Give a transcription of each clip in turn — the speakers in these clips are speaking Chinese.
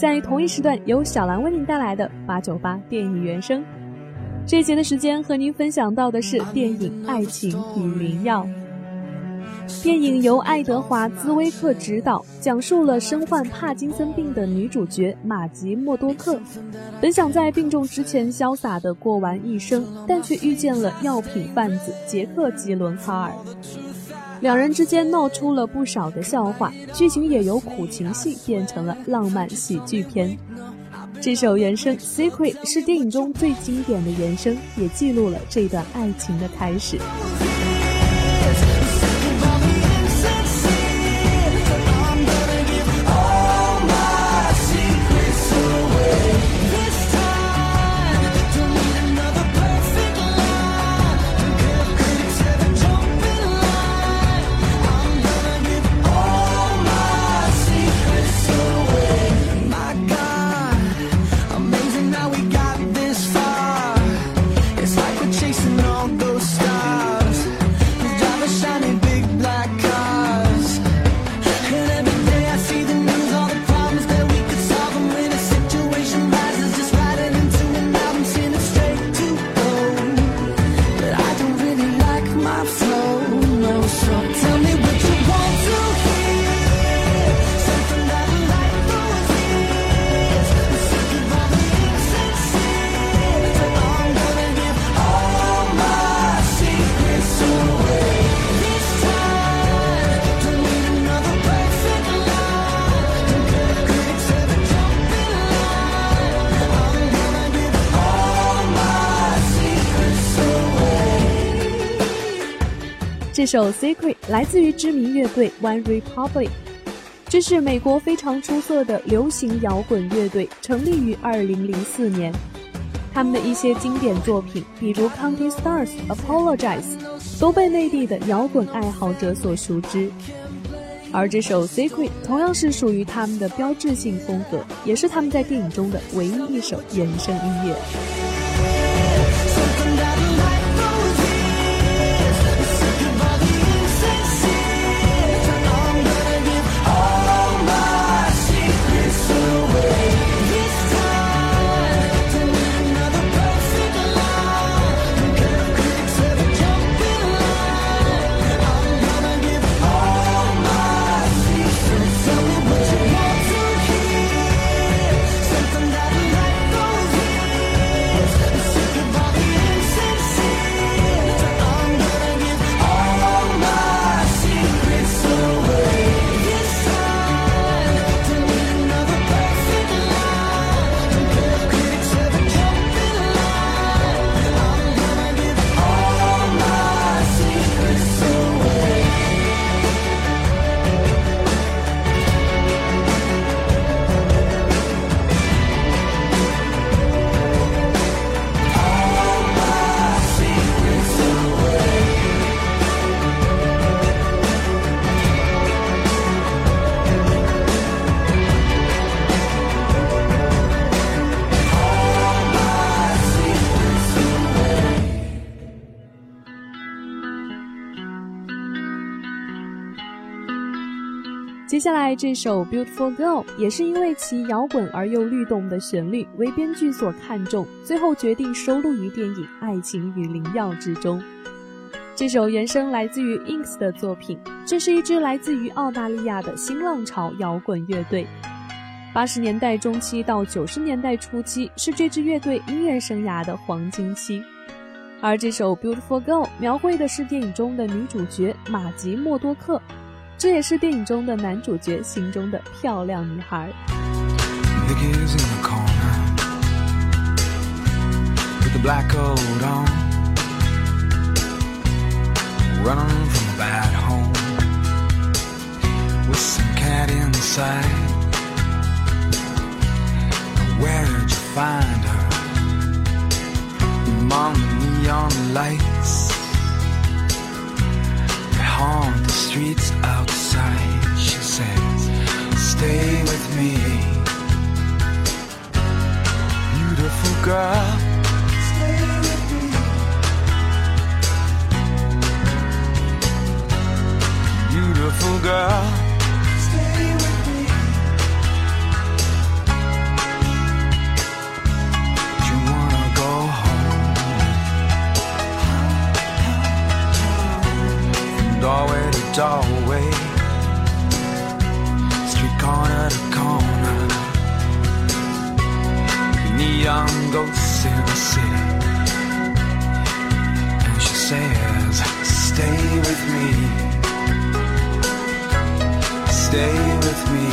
在同一时段由小兰为您带来的八九八电影原声。这节的时间和您分享到的是电影《爱情与灵药》。电影由爱德华·兹威克执导，讲述了身患帕金森病的女主角玛吉·默多克，本想在病重之前潇洒地过完一生，但却遇见了药品贩子杰克·吉伦哈尔，两人之间闹出了不少的笑话，剧情也由苦情戏变成了浪漫喜剧片。这首原声《Secret》是电影中最经典的原声，也记录了这段爱情的开始。这首《Secret》来自于知名乐队 One Republic，这是美国非常出色的流行摇滚乐队，成立于2004年。他们的一些经典作品，比如《County Stars》、《Apologize》，都被内地的摇滚爱好者所熟知。而这首《Secret》同样是属于他们的标志性风格，也是他们在电影中的唯一一首原声音乐。接下来这首《Beautiful Girl》也是因为其摇滚而又律动的旋律为编剧所看重，最后决定收录于电影《爱情与灵药》之中。这首原声来自于 Inks 的作品，这是一支来自于澳大利亚的新浪潮摇滚乐队。八十年代中期到九十年代初期是这支乐队音乐生涯的黄金期，而这首《Beautiful Girl》描绘的是电影中的女主角玛吉·默多克。这也是电影中的男主角心中的漂亮女孩。Haunt the streets outside. She says, Stay with me, beautiful girl. Stay with me. Beautiful girl. Doorway street corner to corner, neon ghosts in the city. And she says, Stay with me. Stay with me.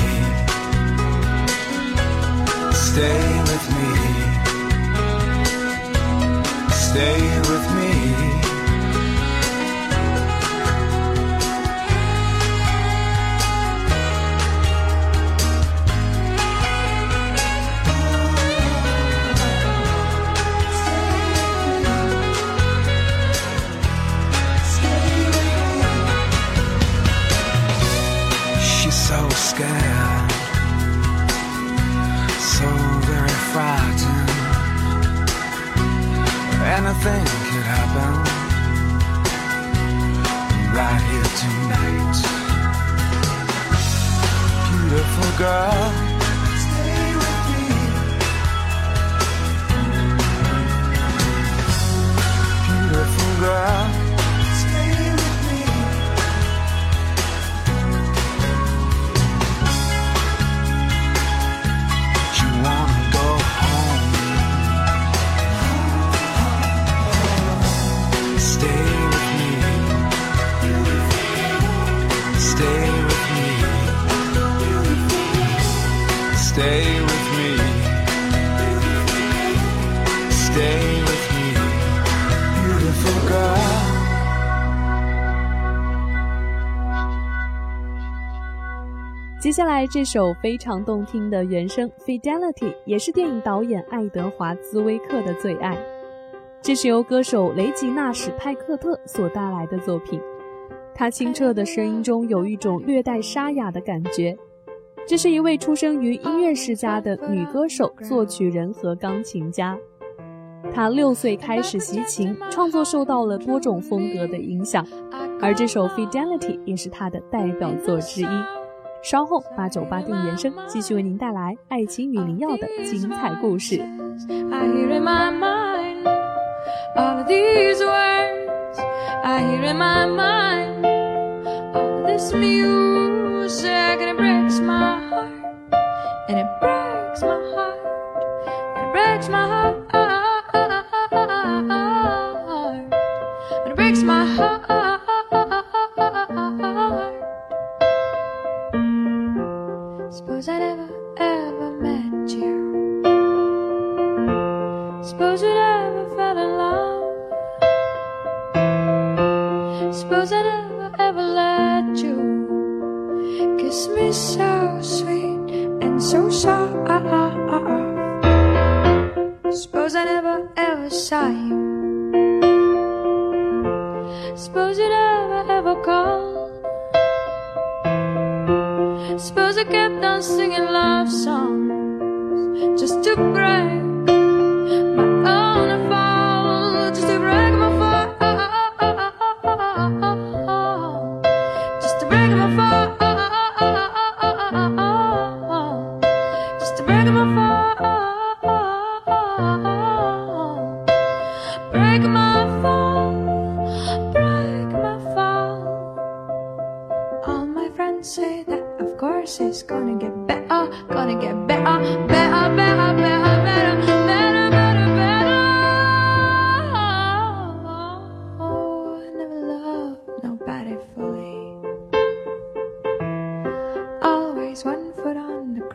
Stay with me. Stay with me. She's girl. 接下来这首非常动听的原声《Fidelity》也是电影导演爱德华·兹威克的最爱。这是由歌手雷吉纳·史派克特所带来的作品。他清澈的声音中有一种略带沙哑的感觉。这是一位出生于音乐世家的女歌手、作曲人和钢琴家。她六岁开始习琴，创作受到了多种风格的影响，而这首《Fidelity》也是她的代表作之一。稍后，八九八电影原声继续为您带来《爱情与灵药》的精彩故事。I Suppose I never ever let you kiss me so sweet and so soft. Suppose I never ever saw you. Suppose you never ever called. Suppose I kept on singing love songs just to break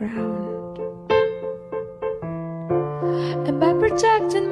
ground. And by protecting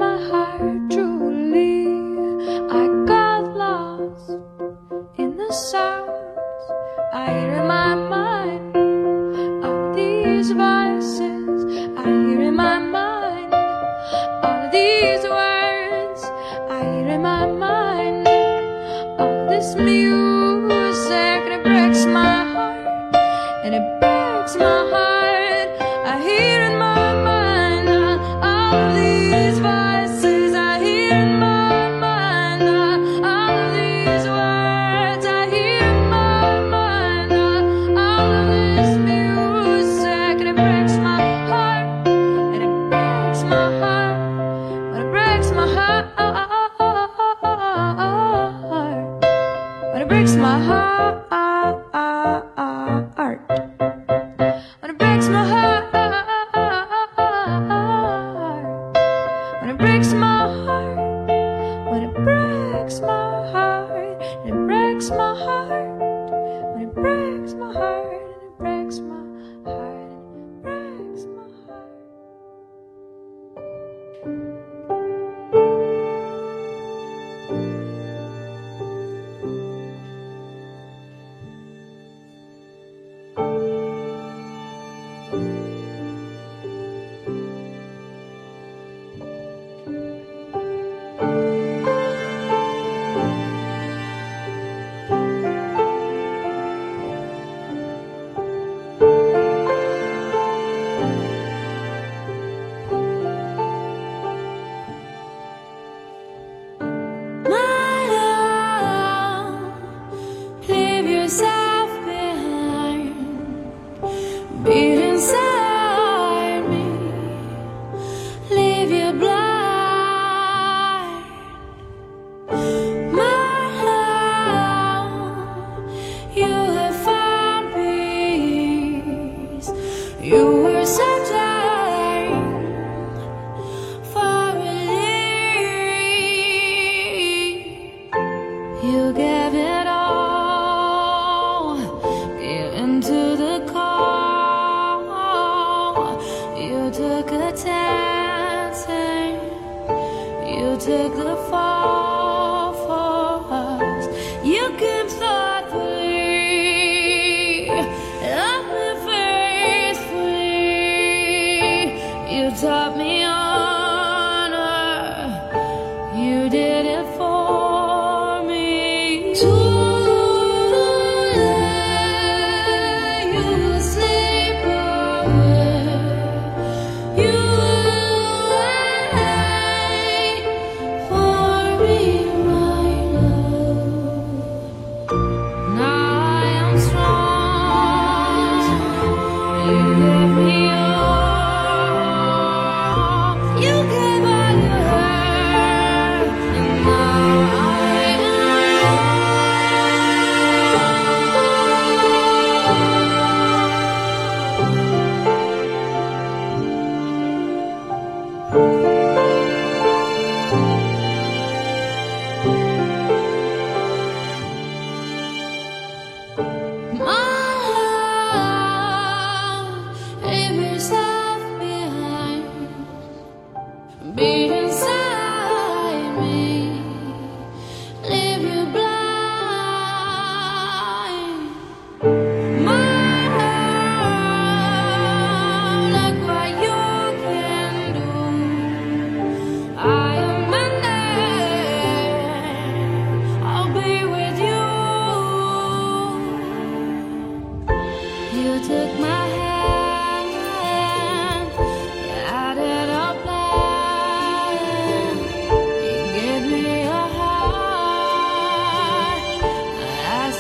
breaks my heart. it all. Get into the call. You took a chance. You took the.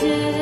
Jesus.